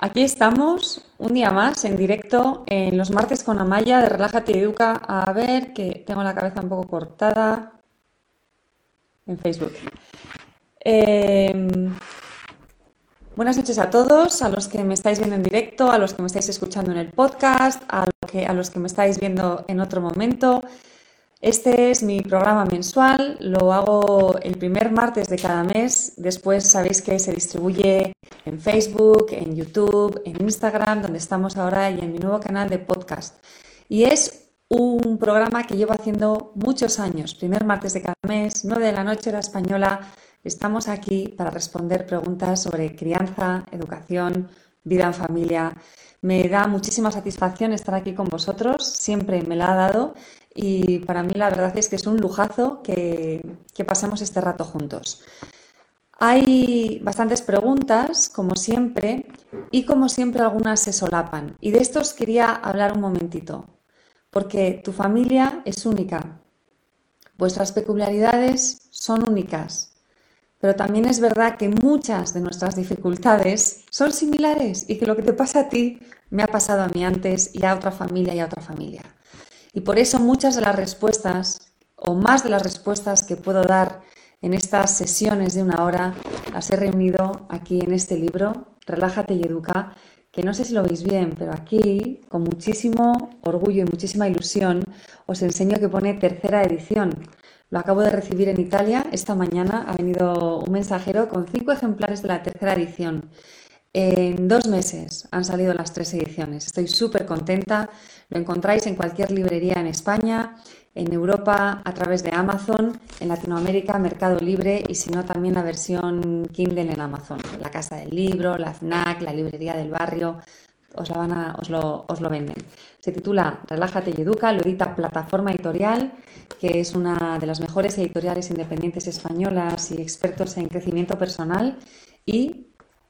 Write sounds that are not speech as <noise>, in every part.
Aquí estamos un día más en directo en los martes con Amaya de Relájate y Educa. A ver, que tengo la cabeza un poco cortada en Facebook. Em, buenas noches a todos, a los que me estáis viendo en directo, a los que me estáis escuchando en el podcast, a, a los que me estáis viendo en otro momento. Este es mi programa mensual, lo hago el primer martes de cada mes, después sabéis que se distribuye en Facebook, en YouTube, en Instagram, donde estamos ahora y en mi nuevo canal de podcast. Y es un programa que llevo haciendo muchos años, primer martes de cada mes, 9 de la noche la española, estamos aquí para responder preguntas sobre crianza, educación, vida en familia. Me da muchísima satisfacción estar aquí con vosotros, siempre me la ha dado y para mí la verdad es que es un lujazo que, pasemos este rato juntos. Hay bastantes preguntas, como siempre, y como siempre algunas se solapan. Y de estos quería hablar un momentito, porque tu familia es única, vuestras peculiaridades son únicas, pero también es verdad que muchas de nuestras dificultades son similares y que lo que te pasa a ti me ha pasado a mí antes y a otra familia y a otra familia. Y por eso muchas de las respuestas, o más de las respuestas que puedo dar en estas sesiones de una hora, las he reunido aquí en este libro, Relájate y Educa, que no sé si lo veis bien, pero aquí, con muchísimo orgullo y muchísima ilusión, os enseño que pone tercera edición. Lo acabo de recibir en Italia. Esta mañana ha venido un mensajero con cinco ejemplares de la tercera edición. En dos meses han salido las tres ediciones. Estoy súper contenta. Lo encontráis en cualquier librería en España, en Europa a través de Amazon, en Latinoamérica Mercado Libre y si no también la versión Kindle en Amazon. La Casa del Libro, la FNAC, la Librería del Barrio, os, la os, lo, os lo venden. Se titula Relájate y Educa, lo edita Plataforma Editorial, que es una de las mejores editoriales independientes españolas y expertos en crecimiento personal y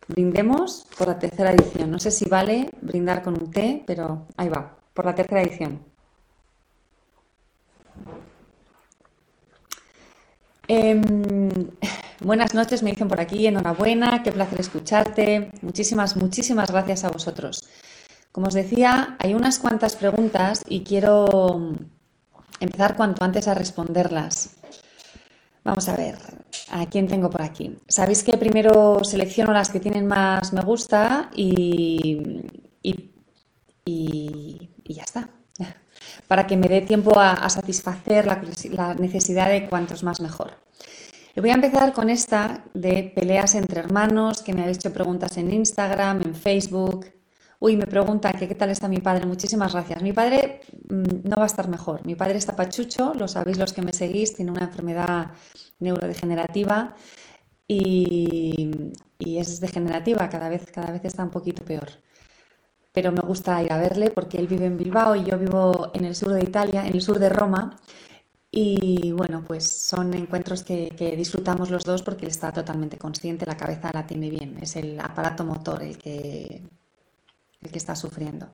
brindemos por la tercera edición. No sé si vale brindar con un té, pero ahí va por la tercera edición. Em, <laughs> buenas noches, me dicen por aquí, enhorabuena, qué placer escucharte. Muchísimas, muchísimas gracias a vosotros. Como os decía, hay unas cuantas preguntas y quiero empezar cuanto antes a responderlas. Vamos a ver, ¿a quién tengo por aquí? Sabéis que primero selecciono las que tienen más me gusta y, y, ya está. <laughs> Para que me dé tiempo a, satisfacer la, necesidad de cuantos más mejor. Y voy a empezar con esta de peleas entre hermanos, que me habéis hecho preguntas en Instagram, en Facebook. Uy, me preguntan que qué tal está mi padre. Muchísimas gracias. Mi padre mm, no va a estar mejor. Mi padre está pachucho, lo sabéis los que me seguís, tiene una enfermedad neurodegenerativa y, y es degenerativa, cada vez, cada vez está un poquito peor pero me gusta ir a verle porque él vive en Bilbao y yo vivo en el sur de Italia, en el sur de Roma. Y bueno, pues son encuentros que, disfrutamos los dos porque él está totalmente consciente, la cabeza la tiene bien, es el aparato motor el que, el que está sufriendo.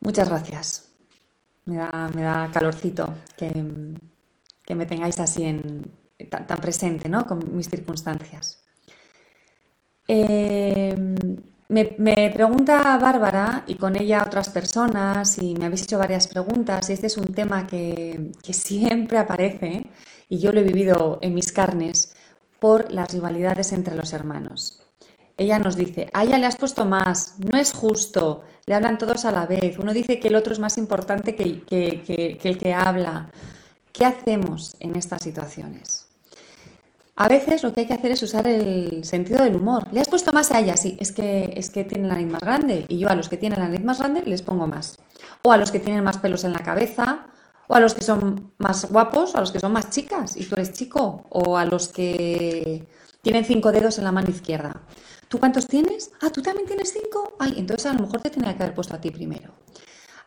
Muchas gracias. Me da, calorcito que, me tengáis así en, tan, presente, ¿no? Con mis circunstancias. Eh, me, pregunta Bárbara y con ella otras personas y me habéis hecho varias preguntas y este es un tema que, siempre aparece y yo lo he vivido en mis carnes por las rivalidades entre los hermanos. Ella nos dice, a ella le has puesto más, no es justo, le hablan todos a la vez, uno dice que el otro es más importante que, que el que habla. ¿Qué hacemos en estas situaciones? A veces lo que hay que hacer es usar el sentido del humor. ¿Le has puesto más a ella? Sí, es que, es que tiene la nariz más grande y yo a los que tienen la nariz más grande les pongo más. O a los que tienen más pelos en la cabeza, o a los que son más guapos, a los que son más chicas y tú eres chico, o a los que tienen cinco dedos en la mano izquierda. ¿Tú cuántos tienes? Ah, ¿tú también tienes cinco? Ay, entonces a lo mejor te tenía que haber puesto a ti primero.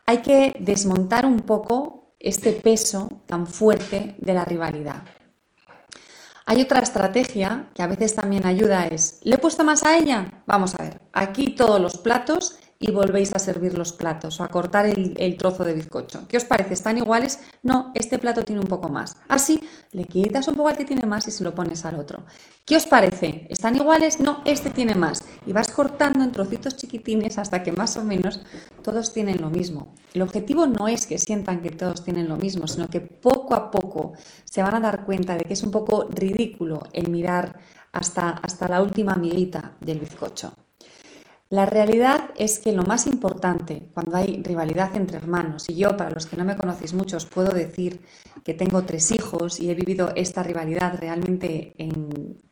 Hay que desmontar un poco este peso tan fuerte de la rivalidad. Hay otra estrategia que a veces también ayuda es, ¿le he puesto más a ella? Vamos a ver, aquí todos los platos y volvéis a servir los platos o a cortar el, trozo de bizcocho. ¿Qué os parece? ¿Están iguales? No, este plato tiene un poco más. Así, le quitas un poco al que tiene más y se lo pones al otro. ¿Qué os parece? ¿Están iguales? No, este tiene más. Y vas cortando en trocitos chiquitines hasta que más o menos todos tienen lo mismo. El objetivo no es que sientan que todos tienen lo mismo, sino que poco a poco se van a dar cuenta de que es un poco ridículo el mirar hasta, hasta la última amiguita del bizcocho. La realidad es que lo más importante cuando hay rivalidad entre hermanos, y yo para los que no me conocéis mucho puedo decir que tengo tres hijos y he vivido esta rivalidad realmente en,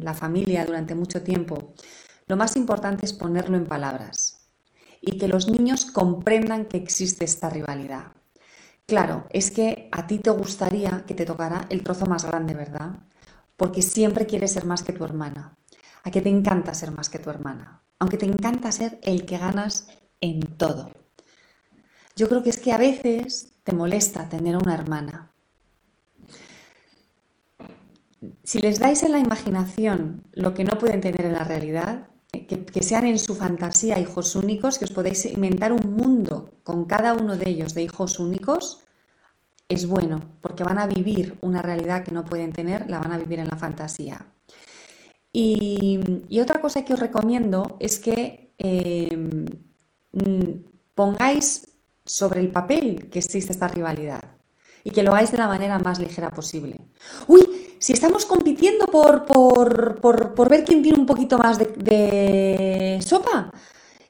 la familia durante mucho tiempo, lo más importante es ponerlo en palabras y que los niños comprendan que existe esta rivalidad. Claro, es que a ti te gustaría que te tocara el trozo más grande, ¿verdad? Porque siempre quieres ser más que tu hermana a que te encanta ser más que tu hermana, aunque te encanta ser el que ganas en todo. Yo creo que es que a veces te molesta tener una hermana. Si les dais en la imaginación lo que no pueden tener en la realidad, que, que, sean en su fantasía hijos únicos, que os podéis inventar un mundo con cada uno de ellos de hijos únicos, es bueno, porque van a vivir una realidad que no pueden tener, la van a vivir en la fantasía. Y, otra cosa que os recomiendo es que em, mm, pongáis sobre el papel que existe esta rivalidad y que lo hagáis de la manera más ligera posible. Uy, si estamos compitiendo por, por, ver quién tiene un poquito más de, de, sopa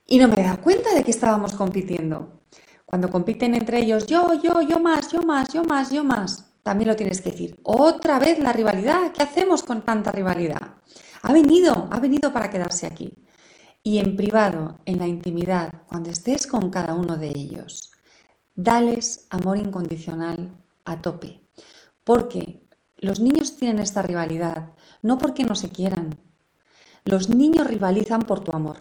y no me he dado cuenta de que estábamos compitiendo. Cuando compiten entre ellos, yo, yo, yo más, yo más, yo más, yo más, también lo tienes que decir. Otra vez la rivalidad, ¿qué hacemos con tanta rivalidad? Ha venido, ha venido para quedarse aquí. Y en privado, en la intimidad, cuando estés con cada uno de ellos, dales amor incondicional a tope. Porque los niños tienen esta rivalidad, no porque no se quieran. Los niños rivalizan por tu amor.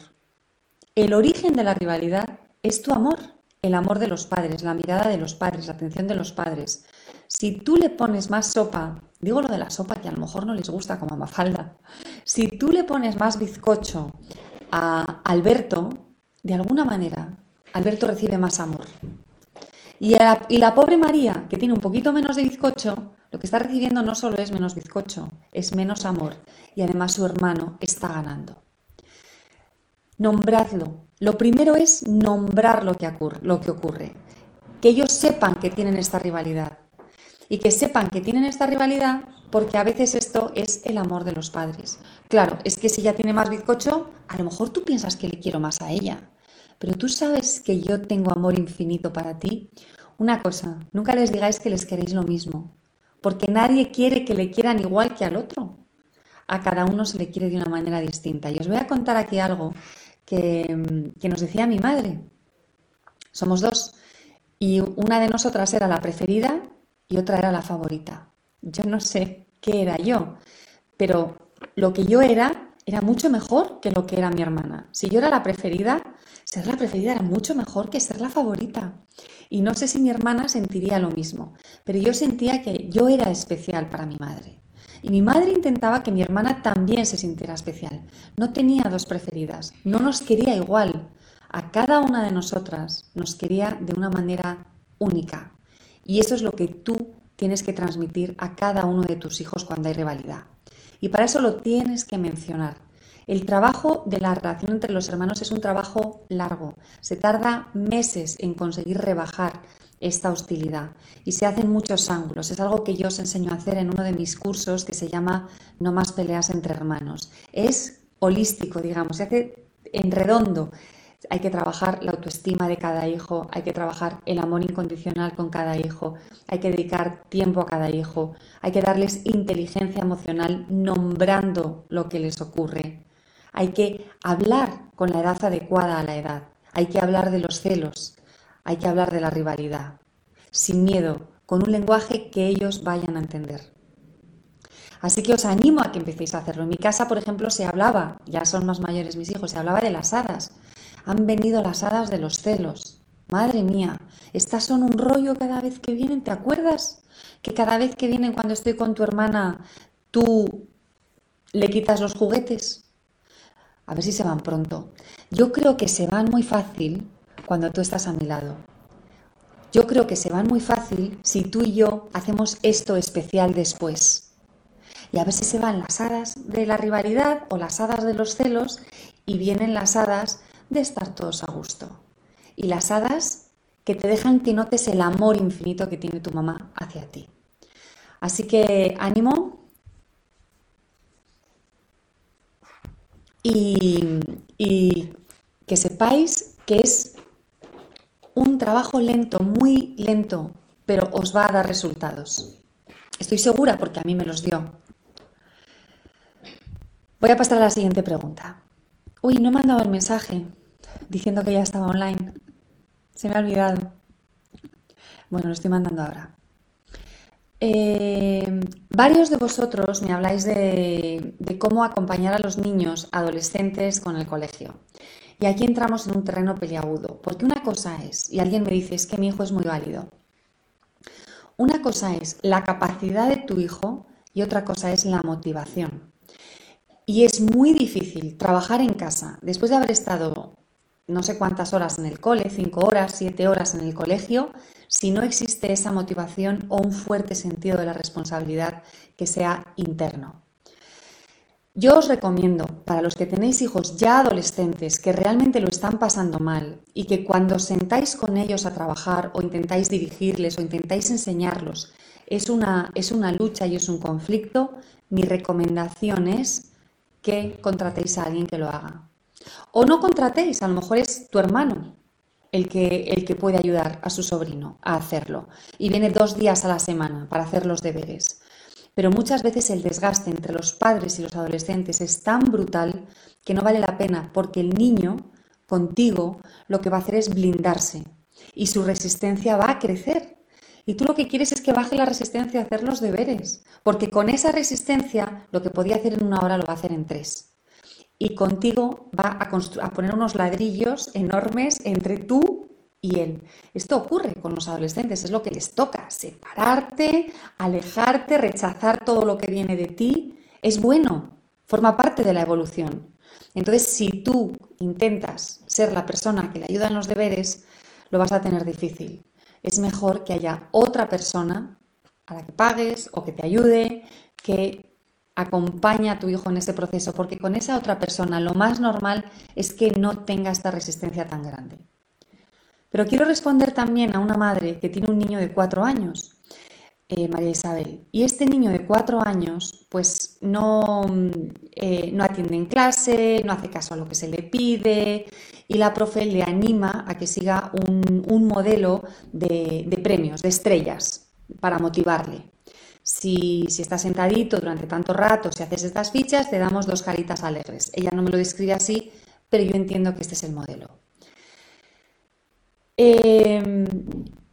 El origen de la rivalidad es tu amor, el amor de los padres, la mirada de los padres, la atención de los padres. Si tú le pones más sopa Digo lo de la sopa que a lo mejor no les gusta como a Mafalda. Si tú le pones más bizcocho a Alberto, de alguna manera, Alberto recibe más amor. Y, y la pobre María, que tiene un poquito menos de bizcocho, lo que está recibiendo no solo es menos bizcocho, es menos amor. Y además su hermano está ganando. Nombradlo. Lo primero es nombrar lo que, ocurre, lo que ocurre. Que ellos sepan que tienen esta rivalidad y que sepan que tienen esta rivalidad porque a veces esto es el amor de los padres. Claro, es que si ella tiene más bizcocho, a lo mejor tú piensas que le quiero más a ella, pero tú sabes que yo tengo amor infinito para ti. Una cosa, nunca les digáis que les queréis lo mismo, porque nadie quiere que le quieran igual que al otro. A cada uno se le quiere de una manera distinta. Y os voy a contar aquí algo que, que nos decía mi madre. Somos dos. Y una de nosotras era la preferida y otra era la favorita. Yo no sé qué era yo, pero lo que yo era era mucho mejor que lo que era mi hermana. Si yo era la preferida, ser la preferida era mucho mejor que ser la favorita. Y no sé si mi hermana sentiría lo mismo, pero yo sentía que yo era especial para mi madre. Y mi madre intentaba que mi hermana también se sintiera especial. No tenía dos preferidas, no nos quería igual. A cada una de nosotras nos quería de una manera única. Y eso es lo que tú tienes que transmitir a cada uno de tus hijos cuando hay rivalidad. Y para eso lo tienes que mencionar. El trabajo de la relación entre los hermanos es un trabajo largo. Se tarda meses en conseguir rebajar esta hostilidad y se hacen muchos ángulos. Es algo que yo os enseño a hacer en uno de mis cursos que se llama No más peleas entre hermanos. Es holístico, digamos, se hace en redondo hay que trabajar la autoestima de cada hijo, hay que trabajar el amor incondicional con cada hijo, hay que dedicar tiempo a cada hijo, hay que darles inteligencia emocional nombrando lo que les ocurre, hay que hablar con la edad adecuada a la edad, hay que hablar de los celos, hay que hablar de la rivalidad, sin miedo, con un lenguaje que ellos vayan a entender. Así que os animo a que empecéis a hacerlo. En mi casa, por ejemplo, se hablaba, ya son más mayores mis hijos, se hablaba de las hadas. Han venido las hadas de los celos. Madre mía, estas son un rollo cada vez que vienen, ¿te acuerdas? Que cada vez que vienen cuando estoy con tu hermana, tú le quitas los juguetes. A ver si se van pronto. Yo creo que se van muy fácil cuando tú estás a mi lado. Yo creo que se van muy fácil si tú y yo hacemos esto especial después. Y a ver si se van las hadas de la rivalidad o las hadas de los celos y vienen las hadas de estar todos a gusto. Y las hadas que te dejan que notes el amor infinito que tiene tu mamá hacia ti. Así que ánimo y, y que sepáis que es trabajo lento, muy lento, pero os va a dar resultados. Estoy segura porque a mí me los dio. Voy a pasar a la siguiente pregunta. Uy, no he mandado el mensaje diciendo que ya estaba online. Se me ha olvidado. Bueno, lo estoy mandando ahora. Eh, varios de vosotros me habláis de, de, cómo acompañar a los niños adolescentes con el colegio. Y aquí entramos en un terreno peliagudo, porque una cosa es, y alguien me dice, es que mi hijo es muy válido. Una cosa es la capacidad de tu hijo y otra cosa es la motivación. Y es muy difícil trabajar en casa después de haber estado no sé cuántas horas en el cole, cinco horas, siete horas en el colegio, si no existe esa motivación o un fuerte sentido de la responsabilidad que sea interno. Yo os recomiendo, para los que tenéis hijos ya adolescentes que realmente lo están pasando mal y que cuando sentáis con ellos a trabajar o intentáis dirigirles o intentáis enseñarlos, es una, es una lucha y es un conflicto, mi recomendación es que contratéis a alguien que lo haga. O no contratéis, a lo mejor es tu hermano el que, el que puede ayudar a su sobrino a hacerlo y viene dos días a la semana para hacer los deberes. Pero muchas veces el desgaste entre los padres y los adolescentes es tan brutal que no vale la pena porque el niño contigo lo que va a hacer es blindarse y su resistencia va a crecer. Y tú lo que quieres es que baje la resistencia a hacer los deberes, porque con esa resistencia lo que podía hacer en una hora lo va a hacer en tres. Y contigo va a, poner unos ladrillos enormes entre tú y él. Esto ocurre con los adolescentes, es lo que les toca, separarte, alejarte, rechazar todo lo que viene de ti. Es bueno, forma parte de la evolución. Entonces, si tú intentas ser la persona que le ayuda en los deberes, lo vas a tener difícil. Es mejor que haya otra persona a la que pagues o que te ayude, que acompañe a tu hijo en ese proceso, porque con esa otra persona lo más normal es que no tenga esta resistencia tan grande. Pero quiero responder también a una madre que tiene un niño de cuatro años, eh, María Isabel. Y este niño de cuatro años, pues no, eh, no atiende en clase, no hace caso a lo que se le pide y la profe le anima a que siga un, modelo de, premios, de estrellas, para motivarle. Si, si estás sentadito durante tanto rato, si haces estas fichas, te damos dos caritas alegres. Ella no me lo describe así, pero yo entiendo que este es el modelo. Em,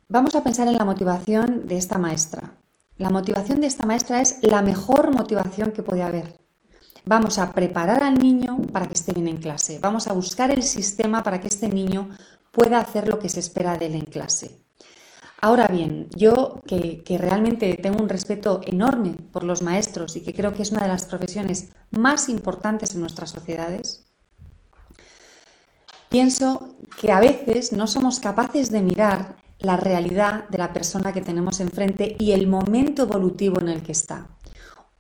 vamos a pensar en la motivación de esta maestra. La motivación de esta maestra es la mejor motivación que puede haber. Vamos a preparar al niño para que esté bien en clase. Vamos a buscar el sistema para que este niño pueda hacer lo que se espera de él en clase. Ahora bien, yo que, que, realmente tengo un respeto enorme por los maestros y que creo que es una de las profesiones más importantes en nuestras sociedades, Pienso que a veces no somos capaces de mirar la realidad de la persona que tenemos enfrente y el momento evolutivo en el que está.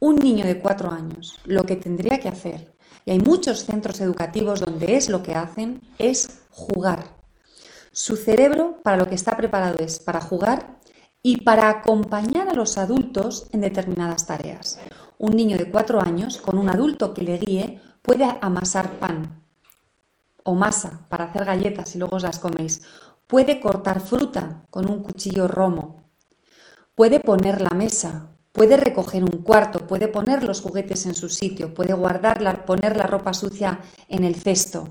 Un niño de cuatro años lo que tendría que hacer, y hay muchos centros educativos donde es lo que hacen, es jugar. Su cerebro para lo que está preparado es para jugar y para acompañar a los adultos en determinadas tareas. Un niño de cuatro años con un adulto que le guíe puede amasar pan, o masa para hacer galletas y luego os las coméis. Puede cortar fruta con un cuchillo romo. Puede poner la mesa. Puede recoger un cuarto. Puede poner los juguetes en su sitio. Puede guardarla, poner la ropa sucia en el cesto.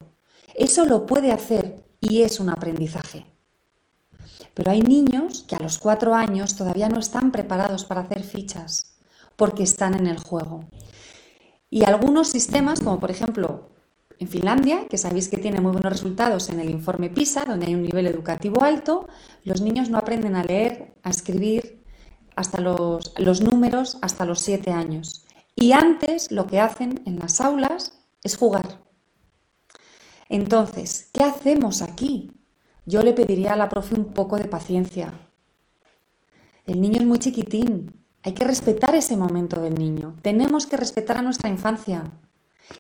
Eso lo puede hacer y es un aprendizaje. Pero hay niños que a los cuatro años todavía no están preparados para hacer fichas porque están en el juego. Y algunos sistemas, como por ejemplo en Finlandia, que sabéis que tiene muy buenos resultados en el informe PISA, donde hay un nivel educativo alto, los niños no aprenden a leer, a escribir hasta los, números hasta los siete años. Y antes lo que hacen en las aulas es jugar. Entonces, ¿qué hacemos aquí? Yo le pediría a la profe un poco de paciencia. El niño es muy chiquitín, hay que respetar ese momento del niño. Tenemos que respetar a nuestra infancia.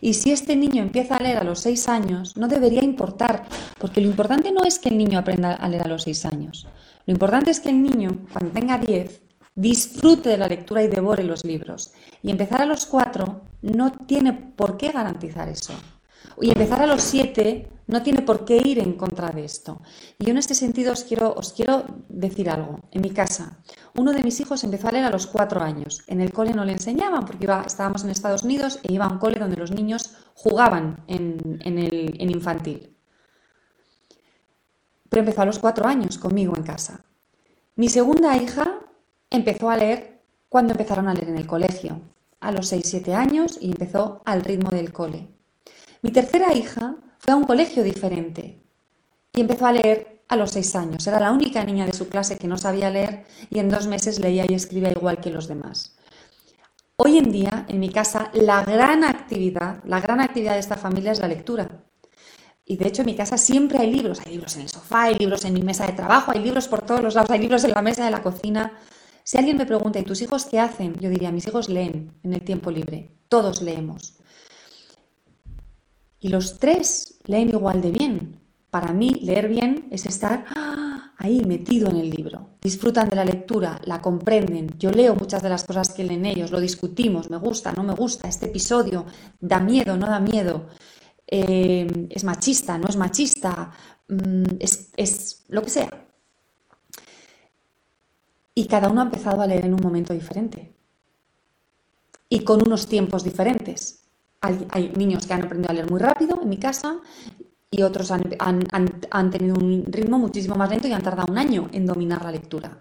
Y si este niño empieza a leer a los seis años, no debería importar, porque lo importante no es que el niño aprenda a leer a los seis años. Lo importante es que el niño, cuando tenga diez, disfrute de la lectura y devore los libros. Y empezar a los cuatro no tiene por qué garantizar eso. Y empezar a los siete no tiene por qué ir en contra de esto. Y yo en este sentido os quiero, os quiero decir algo. En mi casa, uno de mis hijos empezó a leer a los cuatro años. En el cole no le enseñaban porque iba, estábamos en Estados Unidos e iba a un cole donde los niños jugaban en, el, en infantil. Pero empezó a los cuatro años conmigo en casa. Mi segunda hija empezó a leer cuando empezaron a leer en el colegio, a los seis, siete años y empezó al ritmo del cole. Mi tercera hija fue a un colegio diferente y empezó a leer a los seis años. Era la única niña de su clase que no sabía leer y en dos meses leía y escribía igual que los demás. Hoy en día, en mi casa, la gran actividad, la gran actividad de esta familia es la lectura. Y de hecho en mi casa siempre hay libros. Hay libros en el sofá, hay libros en mi mesa de trabajo, hay libros por todos los lados, hay libros en la mesa de la cocina. Si alguien me pregunta, ¿y tus hijos qué hacen? Yo diría, mis hijos leen en el tiempo libre. Todos leemos. Y los tres leen igual de bien. Para mí, leer bien es estar ¡ah! ahí metido en el libro. Disfrutan de la lectura, la comprenden. Yo leo muchas de las cosas que leen ellos, lo discutimos, me gusta, no me gusta, este episodio da miedo, no da miedo. Eh, es machista, no es machista, mm, es, es lo que sea. Y cada uno ha empezado a leer en un momento diferente y con unos tiempos diferentes. Hay, niños que han aprendido a leer muy rápido en mi casa y otros han, han, tenido un ritmo muchísimo más lento y han tardado un año en dominar la lectura.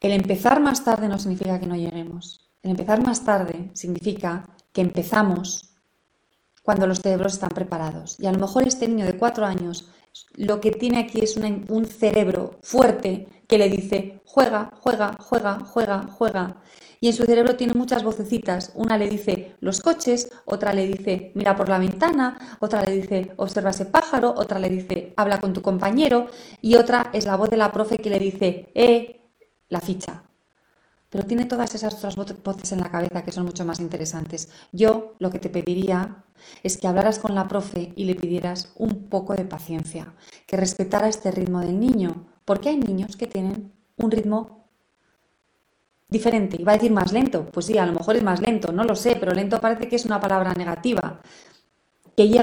El empezar más tarde no significa que no lleguemos. El empezar más tarde significa que empezamos cuando los cerebros están preparados. Y a lo mejor este niño de cuatro años lo que tiene aquí es un cerebro fuerte que le dice juega, juega, juega, juega, juega y en su cerebro tiene muchas vocecitas. Una le dice los coches, otra le dice mira por la ventana, otra le dice observa ese pájaro, otra le dice habla con tu compañero y otra es la voz de la profe que le dice eh, la ficha. Pero tiene todas esas otras voces en la cabeza que son mucho más interesantes. Yo lo que te pediría es que hablaras con la profe y le pidieras un poco de paciencia, que respetara este ritmo del niño, porque hay niños que tienen un ritmo diferente. Iba a decir más lento. Pues sí, a lo mejor es más lento, no lo sé, pero lento parece que es una palabra negativa. Que llega